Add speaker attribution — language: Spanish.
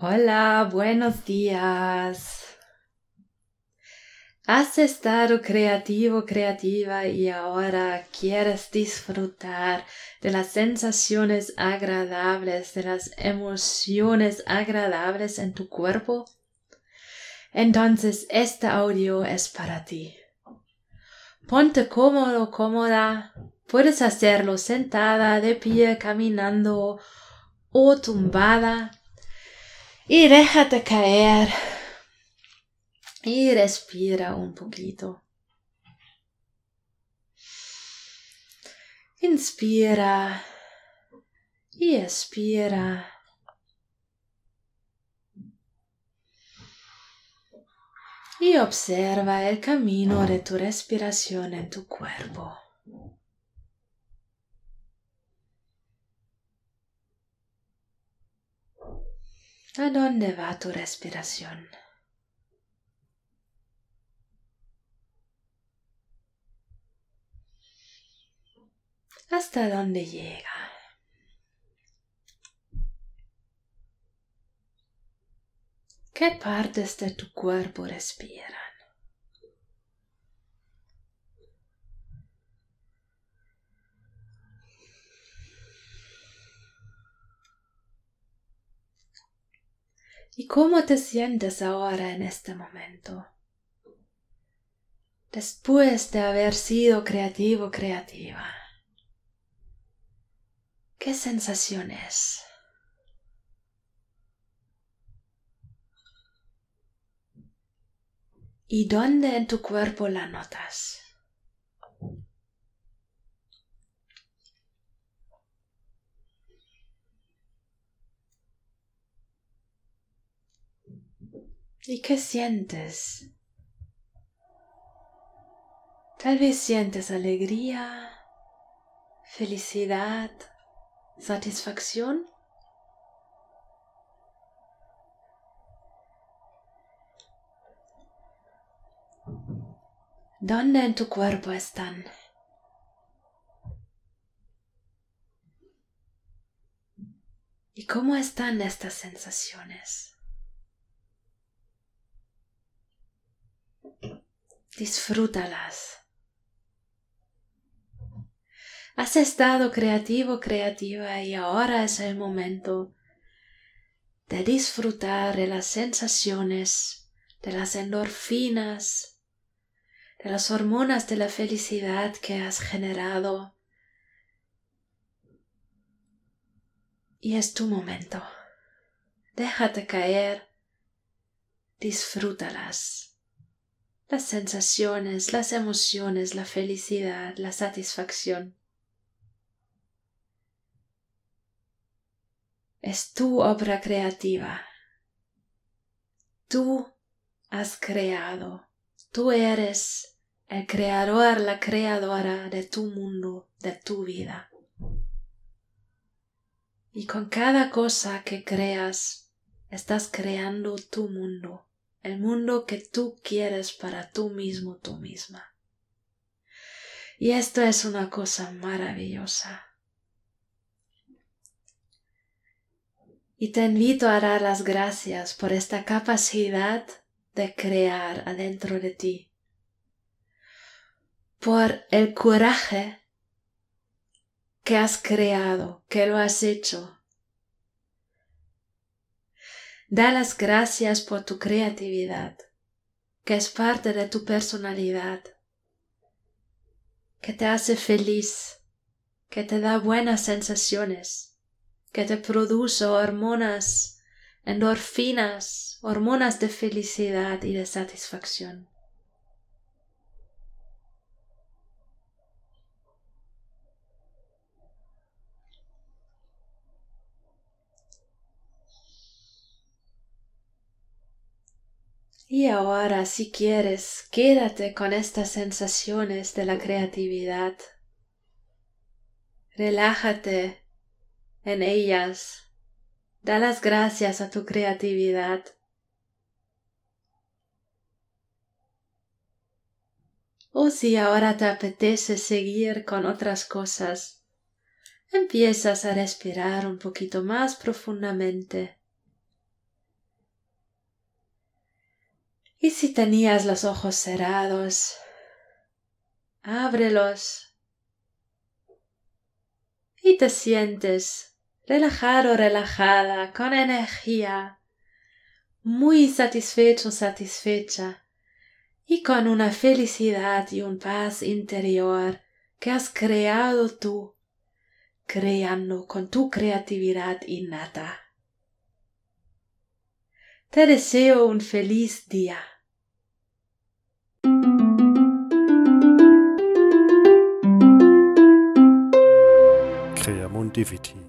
Speaker 1: Hola, buenos días. Has estado creativo, creativa y ahora quieres disfrutar de las sensaciones agradables, de las emociones agradables en tu cuerpo. Entonces este audio es para ti. Ponte cómodo, cómoda. Puedes hacerlo sentada, de pie, caminando o tumbada y déjate caer. Y respira un poquito. Inspira y expira. Y observa el camino de tu respiración en tu cuerpo. ¿A dónde va tu respiración? ¿Hasta dónde llega? ¿Qué partes de tu cuerpo respiran? ¿Y cómo te sientes ahora en este momento? Después de haber sido creativo, creativa. ¿Qué sensación es? ¿Y dónde en tu cuerpo la notas? ¿Y qué sientes? Tal vez sientes alegría, felicidad, satisfacción. ¿Dónde en tu cuerpo están? ¿Y cómo están estas sensaciones? Disfrútalas. Has estado creativo, creativa y ahora es el momento de disfrutar de las sensaciones, de las endorfinas, de las hormonas de la felicidad que has generado. Y es tu momento. Déjate caer, disfrútalas las sensaciones, las emociones, la felicidad, la satisfacción. Es tu obra creativa. Tú has creado. Tú eres el creador, la creadora de tu mundo, de tu vida. Y con cada cosa que creas, estás creando tu mundo el mundo que tú quieres para tú mismo, tú misma. Y esto es una cosa maravillosa. Y te invito a dar las gracias por esta capacidad de crear adentro de ti, por el coraje que has creado, que lo has hecho, Da las gracias por tu creatividad, que es parte de tu personalidad, que te hace feliz, que te da buenas sensaciones, que te produce hormonas, endorfinas, hormonas de felicidad y de satisfacción. Y ahora, si quieres, quédate con estas sensaciones de la creatividad. Relájate en ellas. Da las gracias a tu creatividad. O si ahora te apetece seguir con otras cosas, empiezas a respirar un poquito más profundamente Y si tenías los ojos cerrados, ábrelos y te sientes relajado, relajada, con energía, muy satisfecho, satisfecha y con una felicidad y un paz interior que has creado tú, creando con tu creatividad innata. Te deseo un feliz día.
Speaker 2: Creamundivithi